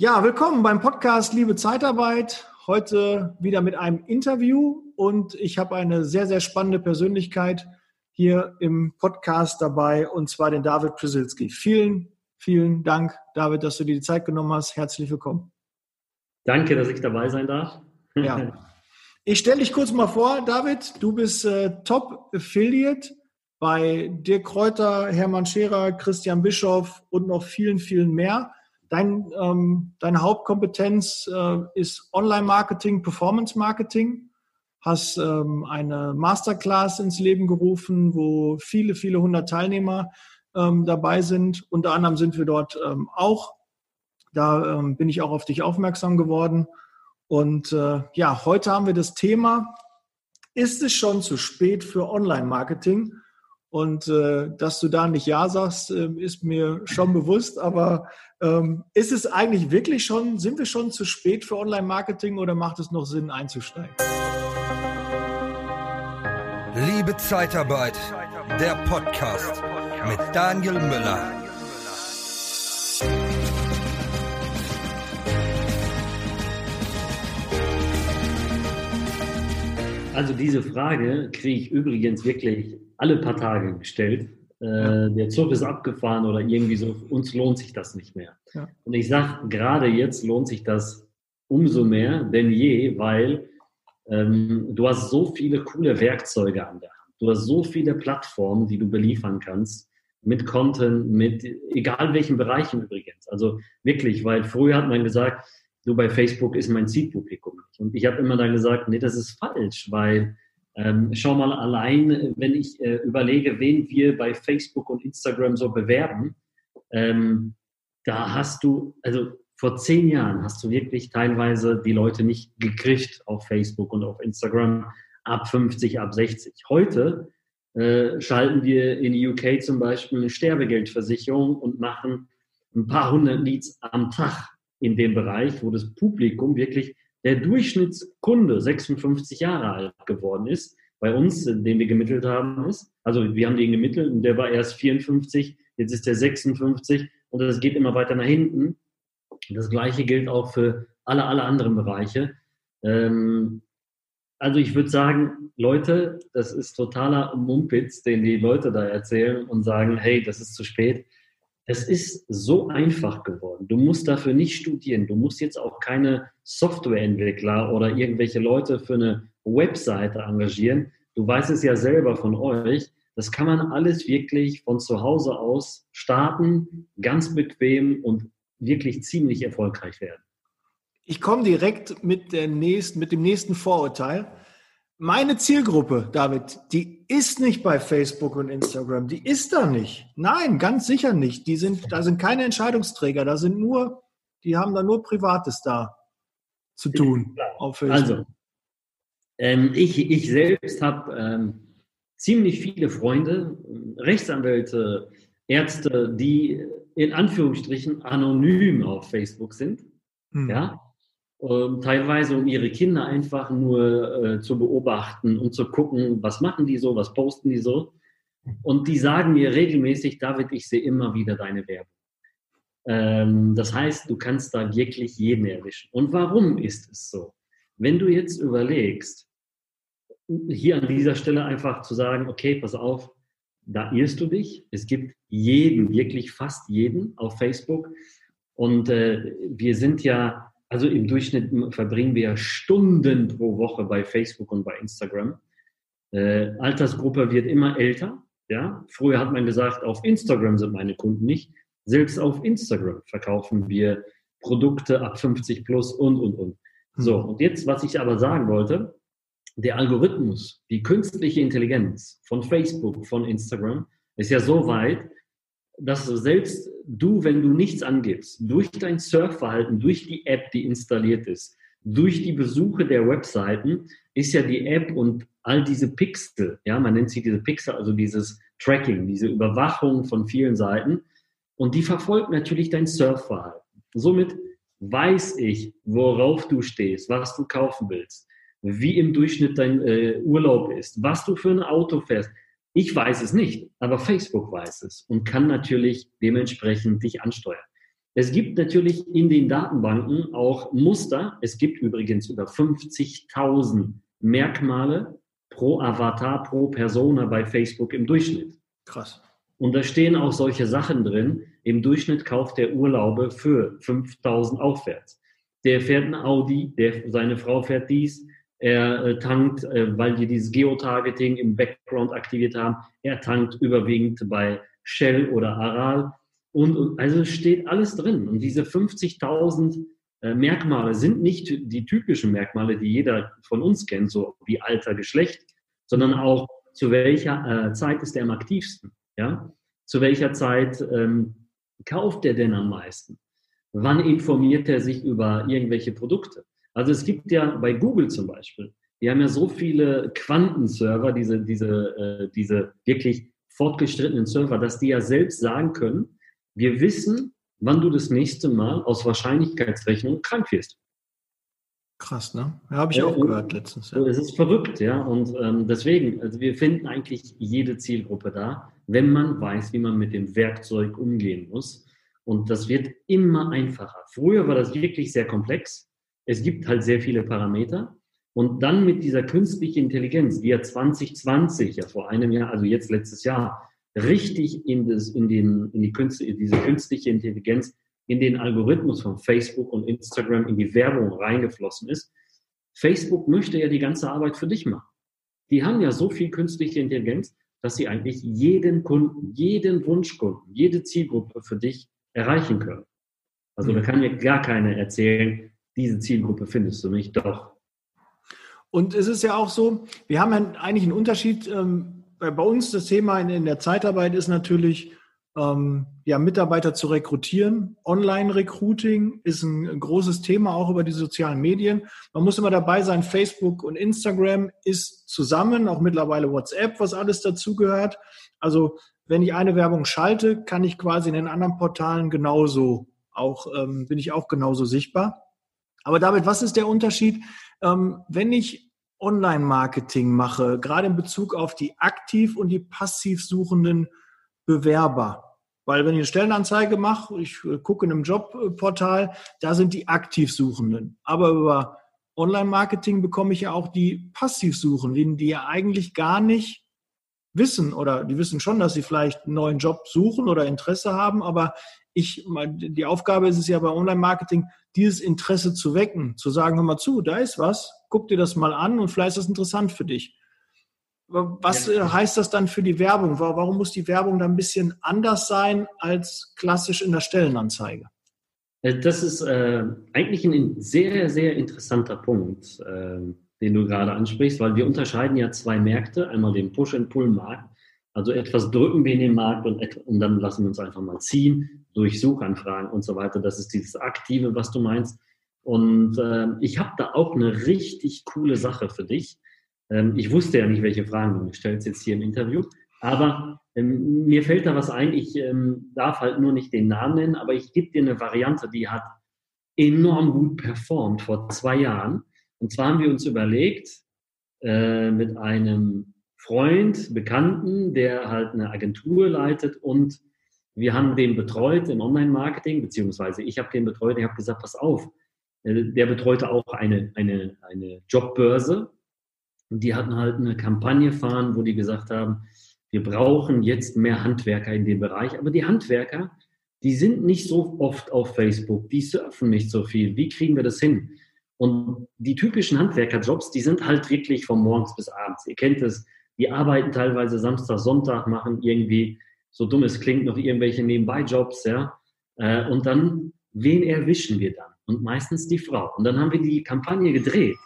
Ja, willkommen beim Podcast Liebe Zeitarbeit. Heute wieder mit einem Interview und ich habe eine sehr, sehr spannende Persönlichkeit hier im Podcast dabei und zwar den David Przysilski. Vielen, vielen Dank, David, dass du dir die Zeit genommen hast. Herzlich willkommen. Danke, dass ich dabei sein darf. Ja. Ich stelle dich kurz mal vor, David. Du bist äh, Top Affiliate bei Dirk Kräuter, Hermann Scherer, Christian Bischoff und noch vielen, vielen mehr. Dein, ähm, deine Hauptkompetenz äh, ist Online-Marketing, Performance-Marketing. Hast ähm, eine Masterclass ins Leben gerufen, wo viele, viele hundert Teilnehmer ähm, dabei sind. Unter anderem sind wir dort ähm, auch. Da ähm, bin ich auch auf dich aufmerksam geworden. Und äh, ja, heute haben wir das Thema, ist es schon zu spät für Online-Marketing? Und äh, dass du da nicht Ja sagst, äh, ist mir schon bewusst. Aber ähm, ist es eigentlich wirklich schon, sind wir schon zu spät für Online-Marketing oder macht es noch Sinn einzusteigen? Liebe Zeitarbeit, der Podcast mit Daniel Müller. Also diese Frage kriege ich übrigens wirklich alle paar Tage gestellt. Äh, der Zug ist abgefahren oder irgendwie so, uns lohnt sich das nicht mehr. Ja. Und ich sage, gerade jetzt lohnt sich das umso mehr denn je, weil ähm, du hast so viele coole Werkzeuge an der Hand. Du hast so viele Plattformen, die du beliefern kannst mit Content, mit egal welchen Bereichen übrigens. Also wirklich, weil früher hat man gesagt, du bei Facebook ist mein Zielpublikum. Und ich habe immer dann gesagt, nee, das ist falsch, weil ähm, schau mal allein, wenn ich äh, überlege, wen wir bei Facebook und Instagram so bewerben, ähm, da hast du, also vor zehn Jahren hast du wirklich teilweise die Leute nicht gekriegt auf Facebook und auf Instagram ab 50, ab 60. Heute äh, schalten wir in UK zum Beispiel eine Sterbegeldversicherung und machen ein paar hundert Leads am Tag in dem Bereich, wo das Publikum wirklich der Durchschnittskunde 56 Jahre alt geworden ist. Bei uns, den wir gemittelt haben, ist, also wir haben den gemittelt und der war erst 54, jetzt ist der 56 und das geht immer weiter nach hinten. Das gleiche gilt auch für alle, alle anderen Bereiche. Ähm, also ich würde sagen, Leute, das ist totaler Mumpitz, den die Leute da erzählen und sagen, hey, das ist zu spät. Es ist so einfach geworden. Du musst dafür nicht studieren. Du musst jetzt auch keine Softwareentwickler oder irgendwelche Leute für eine Webseite engagieren. Du weißt es ja selber von euch. Das kann man alles wirklich von zu Hause aus starten, ganz bequem und wirklich ziemlich erfolgreich werden. Ich komme direkt mit, der nächsten, mit dem nächsten Vorurteil. Meine Zielgruppe, David, die ist nicht bei Facebook und Instagram. Die ist da nicht. Nein, ganz sicher nicht. Die sind, da sind keine Entscheidungsträger. Da sind nur, die haben da nur Privates da zu tun auf Facebook. Also, ähm, ich, ich selbst habe ähm, ziemlich viele Freunde, Rechtsanwälte, Ärzte, die in Anführungsstrichen anonym auf Facebook sind. Hm. Ja, teilweise um ihre Kinder einfach nur äh, zu beobachten und zu gucken, was machen die so, was posten die so. Und die sagen mir regelmäßig, David, ich sehe immer wieder deine Werbung. Ähm, das heißt, du kannst da wirklich jeden erwischen. Und warum ist es so? Wenn du jetzt überlegst, hier an dieser Stelle einfach zu sagen, okay, pass auf, da irrst du dich. Es gibt jeden, wirklich fast jeden auf Facebook. Und äh, wir sind ja also im Durchschnitt verbringen wir Stunden pro Woche bei Facebook und bei Instagram. Äh, Altersgruppe wird immer älter. Ja? Früher hat man gesagt, auf Instagram sind meine Kunden nicht. Selbst auf Instagram verkaufen wir Produkte ab 50 plus und, und, und. So, hm. und jetzt, was ich aber sagen wollte, der Algorithmus, die künstliche Intelligenz von Facebook, von Instagram, ist ja so weit, dass selbst du, wenn du nichts angibst, durch dein Surfverhalten, durch die App, die installiert ist, durch die Besuche der Webseiten, ist ja die App und all diese Pixel, ja, man nennt sie diese Pixel, also dieses Tracking, diese Überwachung von vielen Seiten, und die verfolgt natürlich dein Surfverhalten. Somit weiß ich, worauf du stehst, was du kaufen willst, wie im Durchschnitt dein äh, Urlaub ist, was du für ein Auto fährst. Ich weiß es nicht, aber Facebook weiß es und kann natürlich dementsprechend dich ansteuern. Es gibt natürlich in den Datenbanken auch Muster. Es gibt übrigens über 50.000 Merkmale pro Avatar, pro Persona bei Facebook im Durchschnitt. Krass. Und da stehen auch solche Sachen drin. Im Durchschnitt kauft der Urlaube für 5000 aufwärts. Der fährt ein Audi, der, seine Frau fährt dies, er äh, tankt, äh, weil die dieses Geotargeting im Background aktiviert haben, er tankt überwiegend bei Shell oder Aral. Und, also steht alles drin. Und diese 50.000 äh, Merkmale sind nicht die typischen Merkmale, die jeder von uns kennt, so wie Alter, Geschlecht, sondern auch zu welcher Zeit ist er am aktivsten. Ja? Zu welcher Zeit ähm, kauft er denn am meisten? Wann informiert er sich über irgendwelche Produkte? Also es gibt ja bei Google zum Beispiel, die haben ja so viele Quantenserver, diese, diese, äh, diese wirklich fortgeschrittenen Server, dass die ja selbst sagen können, wir wissen, wann du das nächste Mal aus Wahrscheinlichkeitsrechnung krank wirst. Krass, ne? Ja, habe ich auch gehört letztens. Ja. Es ist verrückt, ja. Und ähm, deswegen, also wir finden eigentlich jede Zielgruppe da, wenn man weiß, wie man mit dem Werkzeug umgehen muss. Und das wird immer einfacher. Früher war das wirklich sehr komplex. Es gibt halt sehr viele Parameter. Und dann mit dieser künstlichen Intelligenz, die ja 2020, ja vor einem Jahr, also jetzt letztes Jahr, richtig in, das, in, den, in, die Künste, in diese künstliche Intelligenz, in den Algorithmus von Facebook und Instagram, in die Werbung reingeflossen ist. Facebook möchte ja die ganze Arbeit für dich machen. Die haben ja so viel künstliche Intelligenz, dass sie eigentlich jeden Kunden, jeden Wunschkunden, jede Zielgruppe für dich erreichen können. Also da mhm. kann mir gar keiner erzählen, diese Zielgruppe findest du nicht, doch. Und es ist ja auch so, wir haben eigentlich einen Unterschied ähm, bei uns das Thema in, in der Zeitarbeit ist natürlich, ähm, ja, Mitarbeiter zu rekrutieren. Online-Recruiting ist ein großes Thema, auch über die sozialen Medien. Man muss immer dabei sein, Facebook und Instagram ist zusammen, auch mittlerweile WhatsApp, was alles dazugehört. Also wenn ich eine Werbung schalte, kann ich quasi in den anderen Portalen genauso auch, ähm, bin ich auch genauso sichtbar. Aber David, was ist der Unterschied, ähm, wenn ich Online-Marketing mache, gerade in Bezug auf die aktiv und die passiv suchenden Bewerber. Weil wenn ich eine Stellenanzeige mache, ich äh, gucke in einem Jobportal, da sind die aktiv Suchenden. Aber über Online-Marketing bekomme ich ja auch die passiv Suchenden, die ja eigentlich gar nicht wissen oder die wissen schon, dass sie vielleicht einen neuen Job suchen oder Interesse haben, aber ich, die Aufgabe ist es ja bei Online-Marketing, dieses Interesse zu wecken, zu sagen, hör mal zu, da ist was, guck dir das mal an und vielleicht ist das interessant für dich. Was ja. Heißt das dann für die Werbung? Warum muss die Werbung da ein bisschen anders sein als klassisch in der Stellenanzeige? Äh, das ist äh, eigentlich ein sehr, sehr interessanter Punkt, äh, den du gerade ansprichst, weil wir unterscheiden ja zwei Märkte, einmal den Push-and-Pull-Markt, also etwas drücken wir in den Markt und, und dann lassen wir uns einfach mal ziehen durch Suchanfragen und so weiter. Das ist dieses Aktive, was du meinst. Und äh, ich habe da auch eine richtig coole Sache für dich. Ähm, ich wusste ja nicht, welche Fragen du stellst jetzt hier im Interview, aber ähm, mir fällt da was ein. Ich ähm, darf halt nur nicht den Namen nennen, aber ich gebe dir eine Variante, die hat enorm gut performt vor zwei Jahren. Und zwar haben wir uns überlegt, äh, mit einem Freund, Bekannten, der halt eine Agentur leitet und wir haben den betreut im Online-Marketing, beziehungsweise ich habe den betreut, ich habe gesagt, pass auf, äh, der betreute auch eine, eine, eine Jobbörse und die hatten halt eine Kampagne fahren, wo die gesagt haben, wir brauchen jetzt mehr Handwerker in dem Bereich, aber die Handwerker, die sind nicht so oft auf Facebook, die surfen nicht so viel. Wie kriegen wir das hin? Und die typischen Handwerkerjobs, die sind halt wirklich von morgens bis abends. Ihr kennt es, die arbeiten teilweise Samstag, Sonntag, machen irgendwie, so dumm es klingt, noch irgendwelche Nebenbei-Jobs, ja. Äh, und dann, wen erwischen wir dann? Und meistens die Frau. Und dann haben wir die Kampagne gedreht.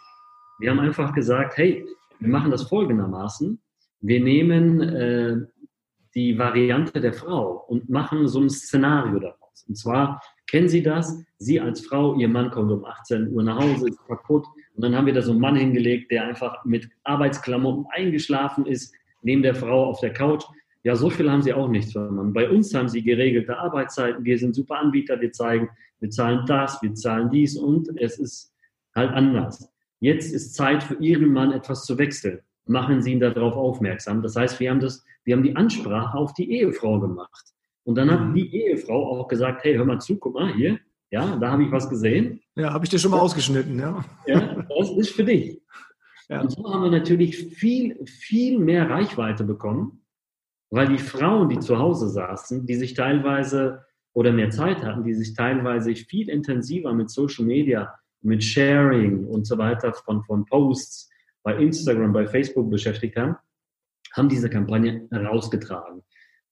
Wir haben einfach gesagt, hey, wir machen das folgendermaßen. Wir nehmen äh, die Variante der Frau und machen so ein Szenario daraus. Und zwar kennen Sie das? Sie als Frau, Ihr Mann kommt um 18 Uhr nach Hause, ist kaputt, und dann haben wir da so einen Mann hingelegt, der einfach mit Arbeitsklamotten eingeschlafen ist, neben der Frau auf der Couch. Ja, so viel haben sie auch nicht verloren. Bei uns haben sie geregelte Arbeitszeiten. Wir sind super Anbieter. Wir zeigen, wir zahlen das, wir zahlen dies und es ist halt anders. Jetzt ist Zeit für Ihren Mann etwas zu wechseln. Machen Sie ihn darauf aufmerksam. Das heißt, wir haben das, wir haben die Ansprache auf die Ehefrau gemacht. Und dann hat mhm. die Ehefrau auch gesagt, hey, hör mal zu, guck mal hier, ja, da habe ich was gesehen. Ja, habe ich dir schon mal ausgeschnitten, ja. Ja, das ist für dich. Ja. Und so haben wir natürlich viel, viel mehr Reichweite bekommen, weil die Frauen, die zu Hause saßen, die sich teilweise oder mehr Zeit hatten, die sich teilweise viel intensiver mit Social Media, mit Sharing und so weiter von, von Posts bei Instagram, bei Facebook beschäftigt haben, haben diese Kampagne herausgetragen.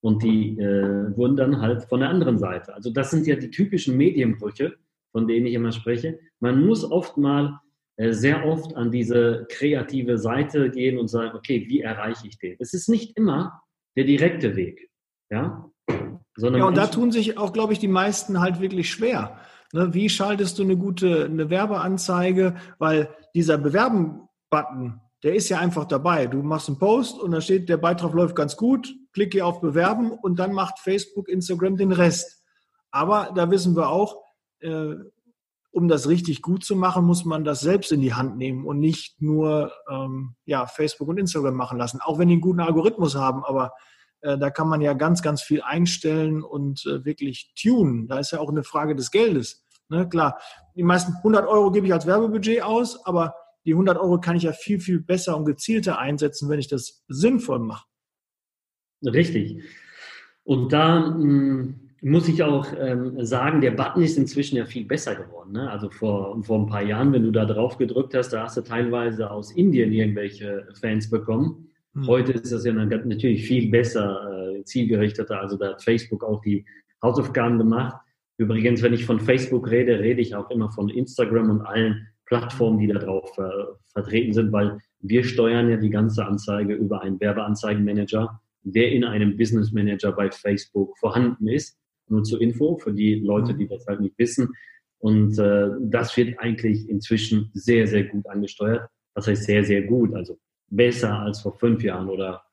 Und die äh, wurden dann halt von der anderen Seite. Also das sind ja die typischen Medienbrüche, von denen ich immer spreche. Man muss oft mal äh, sehr oft an diese kreative Seite gehen und sagen, okay, wie erreiche ich den? Es ist nicht immer der direkte Weg. Ja, Sondern ja und da tun sich auch, glaube ich, die meisten halt wirklich schwer. Ne, wie schaltest du eine gute eine Werbeanzeige? Weil dieser Bewerben-Button, der ist ja einfach dabei. Du machst einen Post und da steht, der Beitrag läuft ganz gut, klicke auf Bewerben und dann macht Facebook, Instagram den Rest. Aber da wissen wir auch, äh, um das richtig gut zu machen, muss man das selbst in die Hand nehmen und nicht nur ähm, ja, Facebook und Instagram machen lassen. Auch wenn die einen guten Algorithmus haben, aber äh, da kann man ja ganz, ganz viel einstellen und äh, wirklich tunen. Da ist ja auch eine Frage des Geldes. Ne? Klar, die meisten 100 Euro gebe ich als Werbebudget aus, aber die 100 Euro kann ich ja viel, viel besser und gezielter einsetzen, wenn ich das sinnvoll mache. Richtig. Und da mh, hm, muss ich auch ähm, sagen, der Button ist inzwischen ja viel besser geworden. Ne? Also vor, vor ein paar Jahren, wenn du da drauf gedrückt hast, da hast du teilweise aus Indien irgendwelche Fans bekommen. Mhm. Heute ist das ja natürlich viel besser, äh, zielgerichteter. Also da hat Facebook auch die Hausaufgaben gemacht. Übrigens, wenn ich von Facebook rede, rede ich auch immer von Instagram und allen Plattformen, die da drauf äh, vertreten sind, weil wir steuern ja die ganze Anzeige über einen Werbeanzeigenmanager, der in einem Business Manager bei Facebook vorhanden ist. Nur zur Info für die Leute, die das halt nicht wissen. Und äh, das wird eigentlich inzwischen sehr, sehr gut angesteuert. Das heißt sehr, sehr gut. Also besser als vor fünf Jahren oder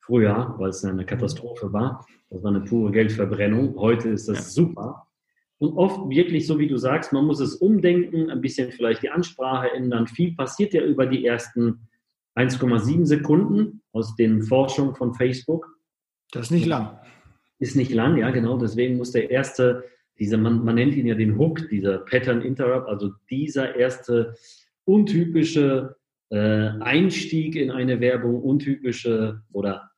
früher, weil es eine Katastrophe war. Das war eine pure Geldverbrennung. Heute ist das ja. super. Und oft wirklich, so wie du sagst, man muss es umdenken, ein bisschen vielleicht die Ansprache ändern. Viel passiert ja über die ersten 1,7 Sekunden aus den Forschungen von Facebook. Das ist nicht lang. Ist nicht lang, ja, genau. Deswegen muss der erste, dieser, man, man nennt ihn ja den Hook, dieser Pattern Interrupt, also dieser erste untypische äh, Einstieg in eine Werbung, untypische oder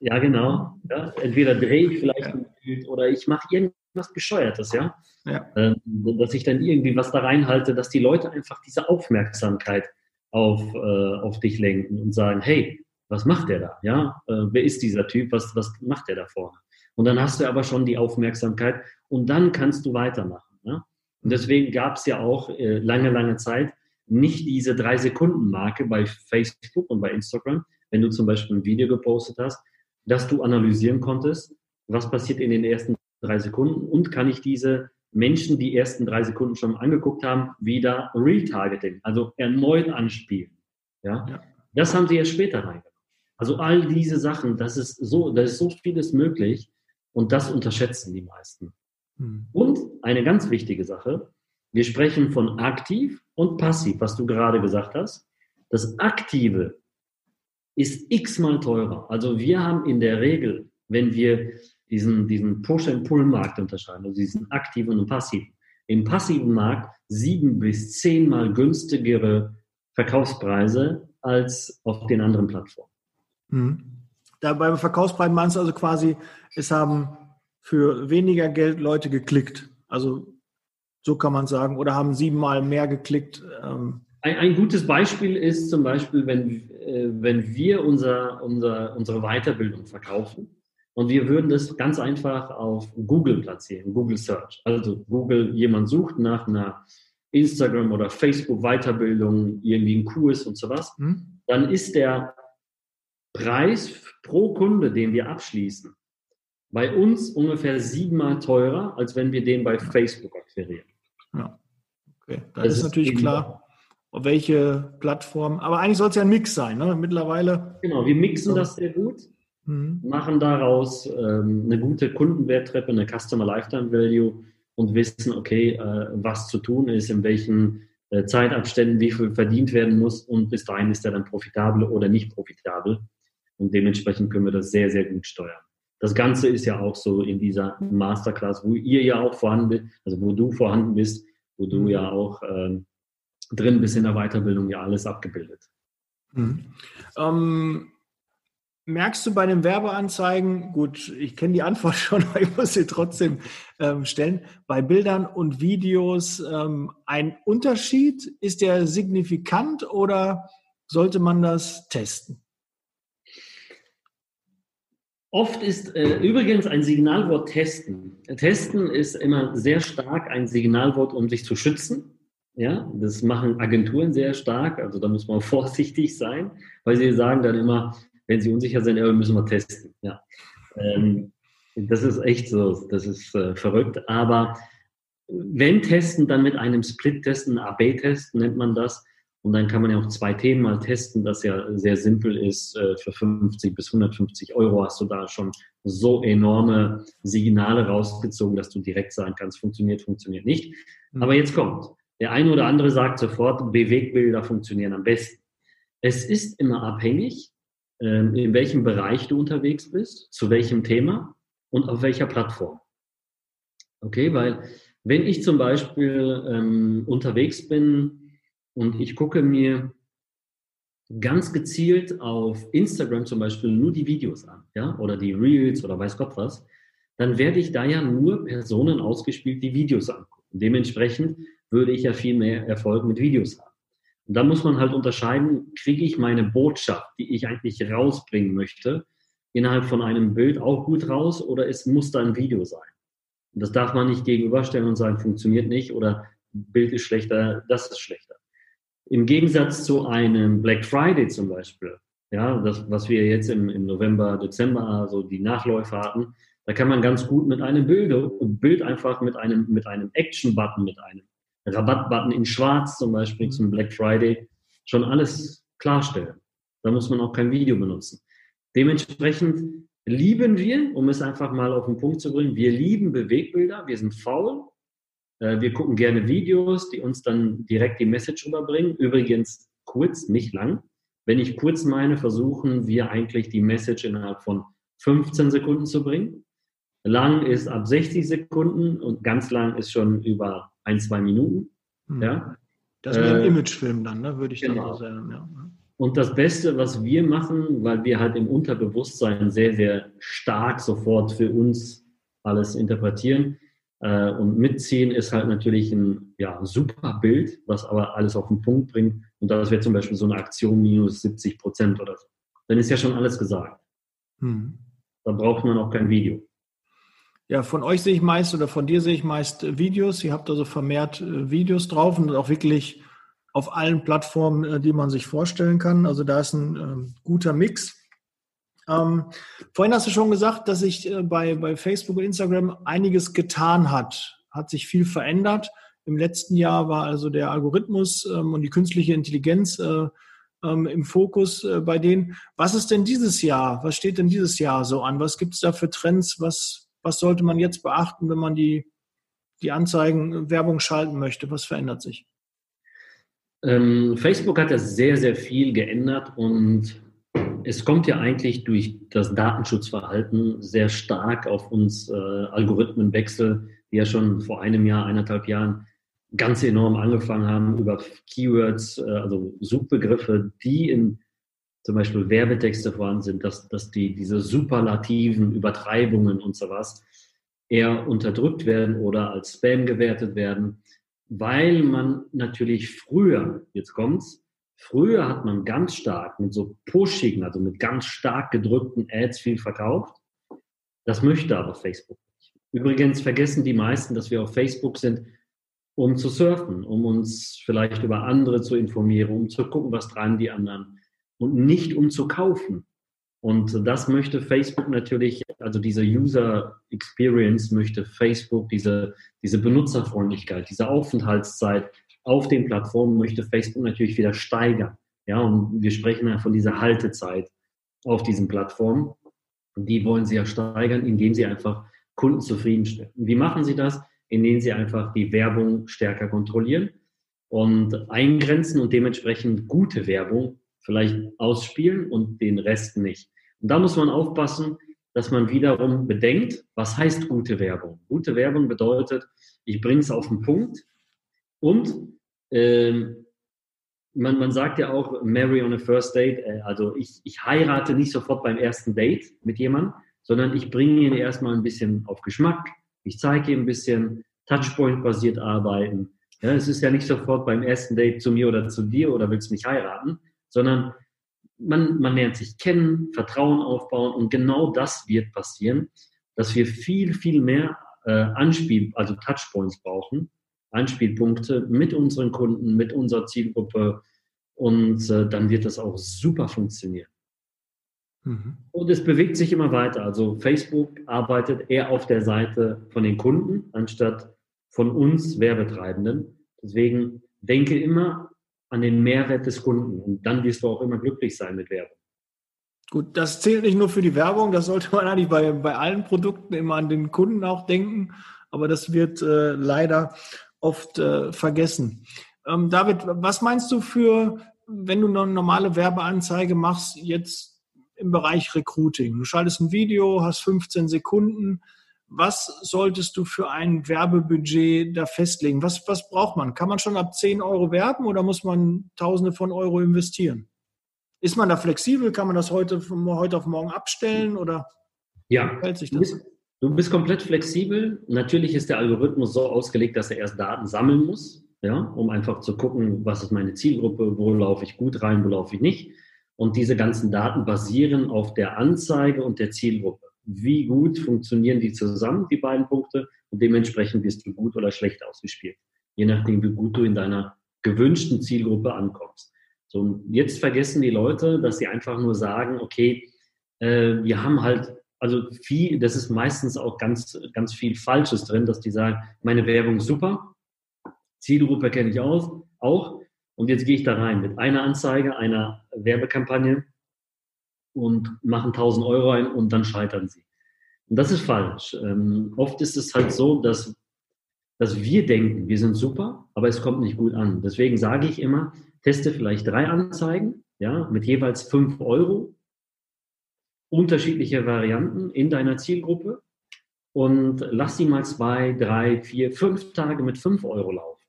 ja, genau. Ja, entweder drehe ich vielleicht ja. ein Bild oder ich mache irgendwas was Bescheuertes, ja? ja. Ähm, dass ich dann irgendwie was da reinhalte, dass die Leute einfach diese Aufmerksamkeit auf, äh, auf dich lenken und sagen, hey, was macht der da? Ja, äh, wer ist dieser Typ? Was, was macht der da vorne? Und dann hast du aber schon die Aufmerksamkeit und dann kannst du weitermachen. Ja? Und deswegen gab es ja auch äh, lange, lange Zeit nicht diese drei Sekunden Marke bei Facebook und bei Instagram, wenn du zum Beispiel ein Video gepostet hast, dass du analysieren konntest, was passiert in den ersten drei Sekunden und kann ich diese Menschen, die ersten drei Sekunden schon angeguckt haben, wieder Retargeting, also erneut anspielen. Ja? ja. Das haben sie ja später reingenommen. Also all diese Sachen, das ist so, da ist so vieles möglich und das unterschätzen die meisten. Hm. Und eine ganz wichtige Sache, wir sprechen von aktiv und passiv, was du gerade gesagt hast. Das Aktive ist x-mal teurer. Also wir haben in der Regel, wenn wir diesen, diesen Push-and-Pull-Markt unterscheiden, also diesen aktiven und passiven. Im passiven Markt sieben bis zehnmal günstigere Verkaufspreise als auf den anderen Plattformen. Mhm. Da beim Verkaufspreis meinst du also quasi, es haben für weniger Geld Leute geklickt. Also so kann man sagen, oder haben siebenmal mehr geklickt. Ähm. Ein, ein, gutes Beispiel ist zum Beispiel, wenn, äh, wenn wir unser, unser, unsere Weiterbildung verkaufen und wir würden das ganz einfach auf Google platzieren, Google Search. Also Google, jemand sucht nach einer Instagram oder Facebook Weiterbildung, irgendwie einen Kurs und sowas. Mhm. Dann ist der Preis pro Kunde, den wir abschließen, bei uns ungefähr siebenmal teurer, als wenn wir den bei Facebook akquirieren. Ja, okay. Da ist, ist natürlich klar, welche Plattform. Aber eigentlich soll es ja ein Mix sein, ne? Mittlerweile. Genau, wir mixen das sehr gut mhm. machen daraus ähm, eine gute Kundenwerttreppe, eine Customer Lifetime Value und wissen, okay, äh, was zu tun ist, in welchen äh, Zeitabständen wie viel verdient werden muss und bis dahin ist er dann profitabel oder nicht profitabel. Und dementsprechend können wir das sehr, sehr gut steuern. Das Ganze ist ja auch so in dieser Masterclass, wo ihr ja auch vorhanden bist, also wo du vorhanden bist, wo du ja auch ähm, drin bist in der Weiterbildung, ja alles abgebildet. Mhm. Ähm, merkst du bei den Werbeanzeigen, gut, ich kenne die Antwort schon, aber ich muss sie trotzdem ähm, stellen, bei Bildern und Videos ähm, ein Unterschied? Ist der signifikant oder sollte man das testen? Oft ist äh, übrigens ein Signalwort testen. Testen ist immer sehr stark ein Signalwort, um sich zu schützen. Ja, das machen Agenturen sehr stark. Also da muss man vorsichtig sein, weil sie sagen dann immer, wenn sie unsicher sind, ja, müssen wir testen. Ja, ähm, das ist echt so. Das ist äh, verrückt. Aber wenn testen, dann mit einem Split-Test, ein AB-Test nennt man das. Und dann kann man ja auch zwei Themen mal testen, das ja sehr simpel ist. Äh, für 50 bis 150 Euro hast du da schon so enorme Signale rausgezogen, dass du direkt sagen kannst, funktioniert, funktioniert nicht. Mhm. Aber jetzt kommt. Der eine oder andere sagt sofort, Bewegbilder funktionieren am besten. Es ist immer abhängig, in welchem Bereich du unterwegs bist, zu welchem Thema und auf welcher Plattform. Okay, weil wenn ich zum Beispiel ähm, unterwegs bin und ich gucke mir ganz gezielt auf Instagram zum Beispiel nur die Videos an, ja, oder die Reels oder weiß Gott was, dann werde ich da ja nur Personen ausgespielt, die Videos angucken. Dementsprechend würde ich ja viel mehr Erfolg mit Videos haben. Und da muss man halt unterscheiden, kriege ich meine Botschaft, die ich eigentlich rausbringen möchte, innerhalb von einem Bild auch gut raus oder es muss da ein Video sein. Und das darf man nicht gegenüberstellen und sagen, funktioniert nicht oder Bild ist schlechter, das ist schlechter. Im Gegensatz zu einem Black Friday zum Beispiel, ja, das, was wir jetzt im, im November, Dezember, also die Nachläufe hatten, da kann man ganz gut mit einem Bild, Bild einfach mit einem, mit einem Action-Button, mit einem Rabatt-Button in schwarz zum Beispiel zum Black Friday schon alles klarstellen. Da muss man auch kein Video benutzen. Dementsprechend lieben wir, um es einfach mal auf den Punkt zu bringen, wir lieben Bewegbilder, wir sind faul, äh, wir gucken gerne Videos, die uns dann direkt die Message rüberbringen. Übrigens kurz, nicht lang. Wenn ich kurz meine, versuchen wir eigentlich die Message innerhalb von 15 Sekunden zu bringen. Lang ist ab 60 Sekunden und ganz lang ist schon über ein, zwei Minuten. Hm. Ja. Das ist äh, ein Imagefilm dann, ne? würde ich genau. dann sagen. Ja. Und das Beste, was wir machen, weil wir halt im Unterbewusstsein sehr, sehr stark sofort für uns alles interpretieren, äh, und mitziehen ist halt natürlich ein ja, super Bild, was aber alles auf den Punkt bringt. Und das wäre zum Beispiel so eine Aktion minus 70 Prozent oder so. Dann ist ja schon alles gesagt. Hm. Da braucht man auch kein Video. Ja, von euch sehe ich meist oder von dir sehe ich meist äh, Videos. Ihr habt also vermehrt äh, Videos drauf und auch wirklich auf allen Plattformen, äh, die man sich vorstellen kann. Also da ist ein äh, guter Mix. Ähm, vorhin hast du schon gesagt, dass sich bei, bei Facebook und Instagram einiges getan hat, hat sich viel verändert. Im letzten Jahr war also der Algorithmus ähm, und die künstliche Intelligenz äh, ähm, im Fokus äh, bei denen. Was ist denn dieses Jahr? Was steht denn dieses Jahr so an? Was gibt es da für Trends? Was, was sollte man jetzt beachten, wenn man die, die Anzeigen, äh, Werbung schalten möchte? Was verändert sich? Ähm, Facebook hat ja sehr, sehr viel geändert und es kommt ja eigentlich durch das Datenschutzverhalten sehr stark auf uns äh, Algorithmenwechsel, die ja schon vor einem Jahr, eineinhalb Jahren ganz enorm angefangen haben über Keywords, äh, also Suchbegriffe, die in zum Beispiel Werbetexte vorhanden sind, dass, dass die, diese superlativen Übertreibungen und so was eher unterdrückt werden oder als Spam gewertet werden, weil man natürlich früher, jetzt kommt's, Früher hat man ganz stark mit so pushigen, also mit ganz stark gedrückten Ads viel verkauft. Das möchte aber Facebook nicht. Übrigens vergessen die meisten, dass wir auf Facebook sind, um zu surfen, um uns vielleicht über andere zu informieren, um zu gucken, was treiben die anderen und nicht um zu kaufen. Und das möchte Facebook natürlich, also diese User Experience möchte Facebook, diese, diese Benutzerfreundlichkeit, diese Aufenthaltszeit auf den Plattformen möchte Facebook natürlich wieder steigern. Ja, und wir sprechen ja von dieser Haltezeit auf diesen Plattformen. Und die wollen sie ja steigern, indem sie einfach Kunden zufriedenstellen. Wie machen sie das? Indem sie einfach die Werbung stärker kontrollieren und eingrenzen und dementsprechend gute Werbung vielleicht ausspielen und den Rest nicht. Und da muss man aufpassen, dass man wiederum bedenkt, was heißt gute Werbung? Gute Werbung bedeutet, ich bringe es auf den Punkt und ähm, man, man sagt ja auch, marry on a first date, äh, also ich, ich heirate nicht sofort beim ersten Date mit jemandem, sondern ich bringe ihn erstmal ein bisschen auf Geschmack, ich zeige ihm ein bisschen Touchpoint-basiert arbeiten. Ja, es ist ja nicht sofort beim ersten Date zu mir oder zu dir oder willst mich heiraten, sondern man, man lernt sich kennen, Vertrauen aufbauen und genau das wird passieren, dass wir viel, viel mehr äh, Anspiel, also Touchpoints brauchen, Anspielpunkte mit unseren Kunden, mit unserer Zielgruppe und äh, dann wird das auch super funktionieren. Mhm. Und es bewegt sich immer weiter. Also Facebook arbeitet eher auf der Seite von den Kunden anstatt von uns Werbetreibenden. Deswegen denke immer an den Mehrwert des Kunden und dann wirst du auch immer glücklich sein mit Werbung. Gut, das zählt nicht nur für die Werbung, das sollte man eigentlich bei, bei allen Produkten immer an den Kunden auch denken, aber das wird äh, leider oft äh, vergessen. Ähm, David, was meinst du für, wenn du eine normale Werbeanzeige machst, jetzt im Bereich Recruiting? Du schaltest ein Video, hast 15 Sekunden. Was solltest du für ein Werbebudget da festlegen? Was, was braucht man? Kann man schon ab 10 Euro werben oder muss man Tausende von Euro investieren? Ist man da flexibel? Kann man das heute von heute auf morgen abstellen oder ja, hält sich das? Du bist komplett flexibel. Natürlich ist der Algorithmus so ausgelegt, dass er erst Daten sammeln muss, ja, um einfach zu gucken, was ist meine Zielgruppe, wo laufe ich gut rein, wo laufe ich nicht. Und diese ganzen Daten basieren auf der Anzeige und der Zielgruppe. Wie gut funktionieren die zusammen, die beiden Punkte? Und dementsprechend wirst du gut oder schlecht ausgespielt. Je nachdem, wie gut du in deiner gewünschten Zielgruppe ankommst. So, jetzt vergessen die Leute, dass sie einfach nur sagen, okay, äh, wir haben halt also viel, das ist meistens auch ganz, ganz viel Falsches drin, dass die sagen, meine Werbung ist super, Zielgruppe kenne ich aus, auch, und jetzt gehe ich da rein mit einer Anzeige, einer Werbekampagne und machen 1000 Euro ein und dann scheitern sie. Und das ist falsch. Ähm, oft ist es halt so, dass, dass wir denken, wir sind super, aber es kommt nicht gut an. Deswegen sage ich immer, teste vielleicht drei Anzeigen, ja, mit jeweils 5 Euro unterschiedliche Varianten in deiner Zielgruppe und lass sie mal zwei, drei, vier, fünf Tage mit fünf Euro laufen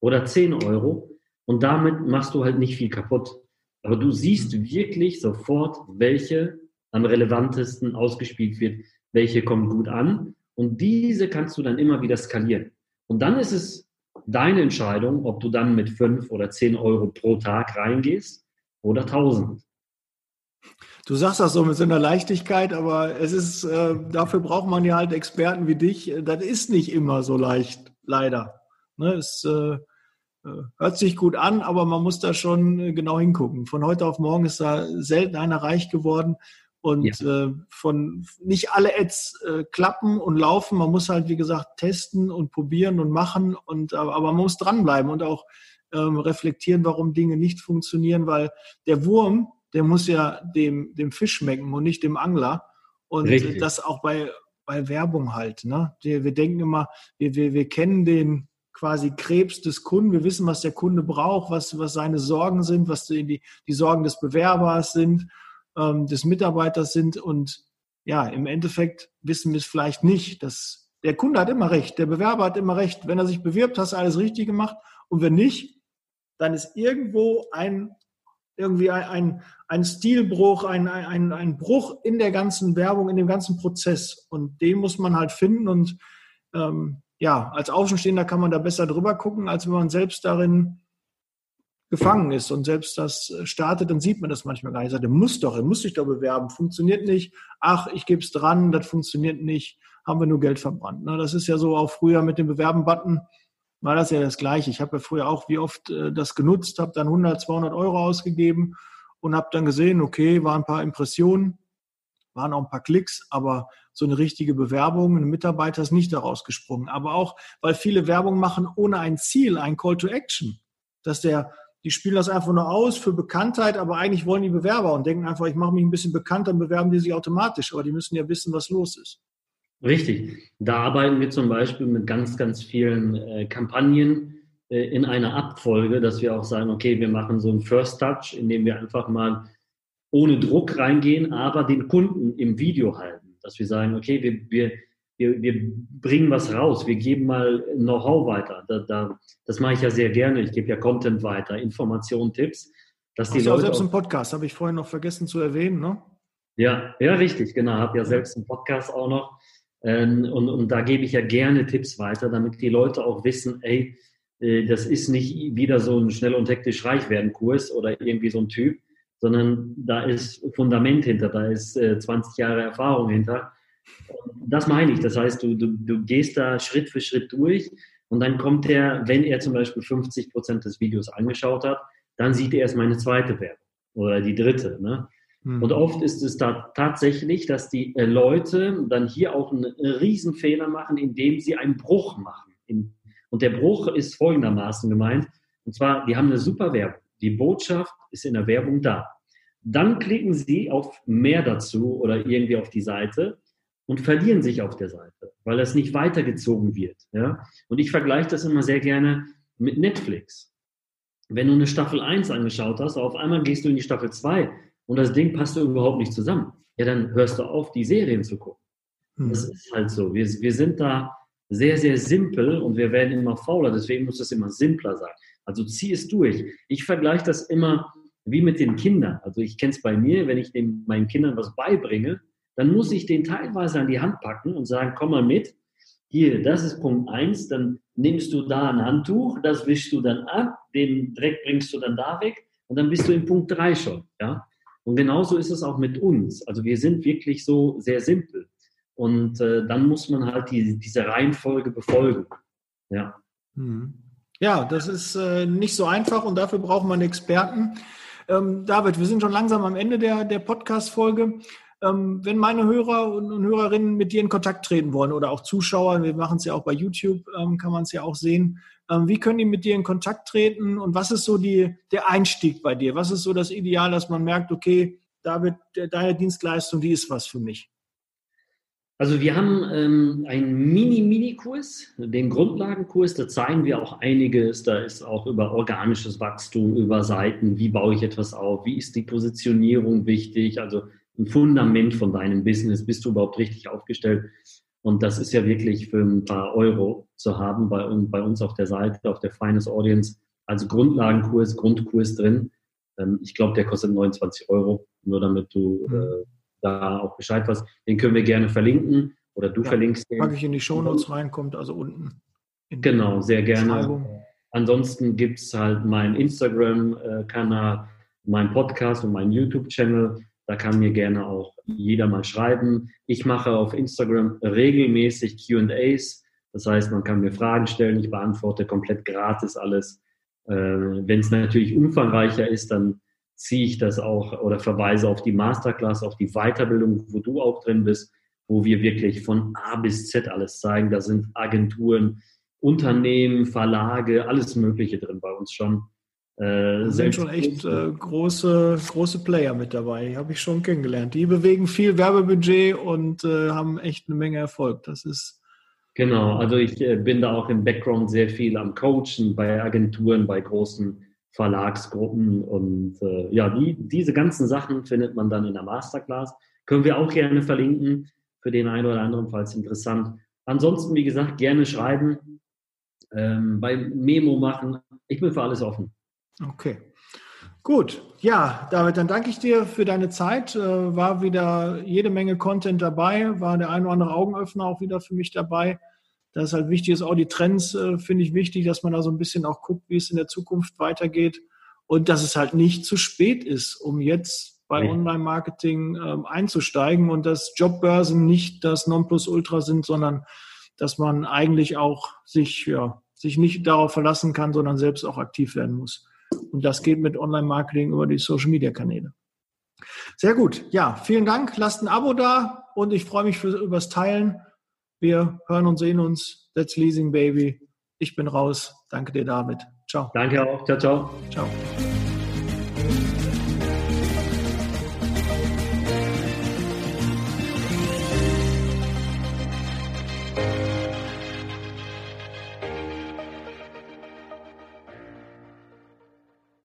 oder zehn Euro und damit machst du halt nicht viel kaputt. Aber du siehst wirklich sofort, welche am relevantesten ausgespielt wird, welche kommt gut an und diese kannst du dann immer wieder skalieren. Und dann ist es deine Entscheidung, ob du dann mit fünf oder zehn Euro pro Tag reingehst oder tausend. Du sagst das so mit so einer Leichtigkeit, aber es ist, äh, dafür braucht man ja halt Experten wie dich. Das ist nicht immer so leicht, leider. Ne, es äh hört sich gut an, aber man muss da schon äh, genau hingucken. Von heute auf morgen ist da selten einer reich geworden. Und ja. äh, von nicht alle Ads äh, klappen und laufen. Man muss halt, wie gesagt, testen und probieren und machen. Und aber man muss dranbleiben und auch ähm, reflektieren, warum Dinge nicht funktionieren, weil der Wurm, der muss ja dem, dem Fisch schmecken und nicht dem Angler. Und Richtig. das auch bei, bei Werbung halt. Ne? Wir, wir denken immer, wir, wir, wir kennen den quasi Krebs des Kunden. Wir wissen, was der Kunde braucht, was, was seine Sorgen sind, was die, die Sorgen des Bewerbers sind, ähm, des Mitarbeiters sind. Und ja, im Endeffekt wissen wir es vielleicht nicht. Dass der Kunde hat immer recht, der Bewerber hat immer recht. Wenn er sich bewirbt, hast du alles richtig gemacht. Und wenn nicht, dann ist irgendwo ein irgendwie ein, ein Stilbruch, ein, ein, ein Bruch in der ganzen Werbung, in dem ganzen Prozess. Und den muss man halt finden. Und ähm, ja, als Außenstehender kann man da besser drüber gucken, als wenn man selbst darin gefangen ist und selbst das startet, dann sieht man das manchmal gar nicht. Sagt, der muss doch, er muss sich doch bewerben, funktioniert nicht. Ach, ich gebe es dran, das funktioniert nicht, haben wir nur Geld verbrannt. Ne? Das ist ja so auch früher mit dem Bewerben-Button war das ja das Gleiche. Ich habe ja früher auch wie oft äh, das genutzt, habe dann 100, 200 Euro ausgegeben und habe dann gesehen, okay, waren ein paar Impressionen, waren auch ein paar Klicks, aber so eine richtige Bewerbung, ein Mitarbeiter ist nicht daraus gesprungen. Aber auch, weil viele Werbung machen ohne ein Ziel, ein Call to Action, dass der die spielen das einfach nur aus für Bekanntheit, aber eigentlich wollen die Bewerber und denken einfach, ich mache mich ein bisschen bekannt, dann bewerben die sich automatisch, aber die müssen ja wissen, was los ist. Richtig. Da arbeiten wir zum Beispiel mit ganz, ganz vielen äh, Kampagnen äh, in einer Abfolge, dass wir auch sagen, okay, wir machen so einen First Touch, indem wir einfach mal ohne Druck reingehen, aber den Kunden im Video halten. dass wir sagen, okay, wir, wir, wir, wir bringen was raus, wir geben mal Know-how weiter. Da, da, das mache ich ja sehr gerne. Ich gebe ja Content weiter, Informationen, Tipps. Dass die Leute auch selbst einen Podcast, habe ich vorhin noch vergessen zu erwähnen, ne? Ja, ja, richtig, genau. Habe ja selbst einen Podcast auch noch. Ähm, und, und da gebe ich ja gerne Tipps weiter, damit die Leute auch wissen, ey, äh, das ist nicht wieder so ein schnell und hektisch reich werden Kurs oder irgendwie so ein Typ, sondern da ist Fundament hinter, da ist 20 äh, Jahre Erfahrung hinter. Das meine ich. Das heißt, du, du, du gehst da Schritt für Schritt durch und dann kommt er, wenn er zum Beispiel 50 Prozent des Videos angeschaut hat, dann sieht er erst meine zweite Werbung oder die dritte. Ne? Mhm. Und oft ist es da tatsächlich, dass die äh, Leute dann hier auch einen Riesenfehler machen, indem sie einen Bruch machen. Und der Bruch ist folgendermaßen gemeint. Und zwar, die haben eine super Werbung. Die Botschaft ist in der Werbung da. Dann klicken sie auf mehr dazu oder irgendwie auf die Seite und verlieren sich auf der Seite, weil das nicht weitergezogen wird. Ja? Und ich vergleiche das immer sehr gerne mit Netflix. Wenn du eine Staffel 1 angeschaut hast, auf einmal gehst du in die Staffel 2 und das Ding passt überhaupt nicht zusammen. Ja, dann hörst du auf, die Serien zu gucken. Mhm. Das ist halt so. Wir, wir sind da sehr, sehr simpel und wir werden immer fauler. Deswegen muss das immer simpler sein. Also zieh es durch. Ich vergleiche das immer wie mit den Kindern. Also ich kenne es bei mir, wenn ich den, meinen Kindern was beibringe, dann muss ich den teilweise an die Hand packen und sagen, komm mal mit. Hier, das ist Punkt eins. Dann nimmst du da ein Handtuch, das wischst du dann ab, den Dreck bringst du dann da weg und dann bist du in Punkt drei schon. Ja? Und genauso ist es auch mit uns. Also wir sind wirklich so sehr simpel. Und äh, dann muss man halt die, diese Reihenfolge befolgen. Ja. Hm. Ja, das ist äh, nicht so einfach und dafür braucht man Experten. Ähm, David, wir sind schon langsam am Ende der, der Podcast-Folge. Ähm, wenn meine Hörer und, und, Hörerinnen mit dir in Kontakt treten wollen oder auch Zuschauer, wir machen es ja auch bei YouTube, ähm, kann man es ja auch sehen, ähm, wie können die mit dir in Kontakt treten und was ist so die, der Einstieg bei dir? Was ist so das Ideal, dass man merkt, okay, David, deine Dienstleistung, die ist was für mich? Also wir haben ähm, einen Mini-Mini-Kurs, den Grundlagenkurs, da zeigen wir auch einiges. Da ist auch über organisches Wachstum, über Seiten, wie baue ich etwas auf, wie ist die Positionierung wichtig, also ein Fundament von deinem Business, bist du überhaupt richtig aufgestellt. Und das ist ja wirklich für ein paar Euro zu haben bei, bei uns auf der Seite, auf der Finest Audience, als Grundlagenkurs, Grundkurs drin. Ähm, ich glaube, der kostet 29 Euro, nur damit du mhm. äh, da auch Bescheid weißt. Den können wir gerne verlinken oder du ja, verlinkst den. Packe ich in die Shownotes rein, kommt also unten. genau, sehr gerne. Ansonsten gibt es halt meinen Instagram-Kanal, meinen Podcast und meinen YouTube-Channel. Da kann mir gerne auch jeder mal schreiben. Ich mache auf Instagram regelmäßig QAs. Das heißt, man kann mir Fragen stellen. Ich beantworte komplett gratis alles. Äh, Wenn es natürlich umfangreicher ist, dann ziehe ich das auch oder verweise auf die Masterclass, auf die Weiterbildung, wo du auch drin bist, wo wir wirklich von A bis Z alles zeigen. Da sind Agenturen, Unternehmen, Verlage, alles Mögliche drin bei uns schon. Äh, sind schon echt äh, große, große Player mit dabei, habe ich schon kennengelernt. Die bewegen viel Werbebudget und äh, haben echt eine Menge Erfolg. Das ist genau. Also ich äh, bin da auch im Background sehr viel am Coachen bei Agenturen, bei großen Verlagsgruppen und äh, ja, die, diese ganzen Sachen findet man dann in der Masterclass. Können wir auch gerne verlinken für den einen oder anderen, falls interessant. Ansonsten, wie gesagt, gerne schreiben, ähm, bei Memo machen. Ich bin für alles offen. Okay. Gut, ja, David, dann danke ich dir für deine Zeit. Äh, war wieder jede Menge Content dabei, war der ein oder andere Augenöffner auch wieder für mich dabei. Das ist halt wichtig, ist auch die Trends, äh, finde ich wichtig, dass man da so ein bisschen auch guckt, wie es in der Zukunft weitergeht und dass es halt nicht zu spät ist, um jetzt bei ja. Online-Marketing ähm, einzusteigen und dass Jobbörsen nicht das Nonplusultra sind, sondern dass man eigentlich auch sich, ja, sich nicht darauf verlassen kann, sondern selbst auch aktiv werden muss. Und das geht mit Online-Marketing über die Social-Media-Kanäle. Sehr gut. Ja, vielen Dank. Lasst ein Abo da und ich freue mich für, übers Teilen. Wir hören und sehen uns. That's Leasing Baby. Ich bin raus. Danke dir, David. Ciao. Danke auch. Ciao, ciao. Ciao.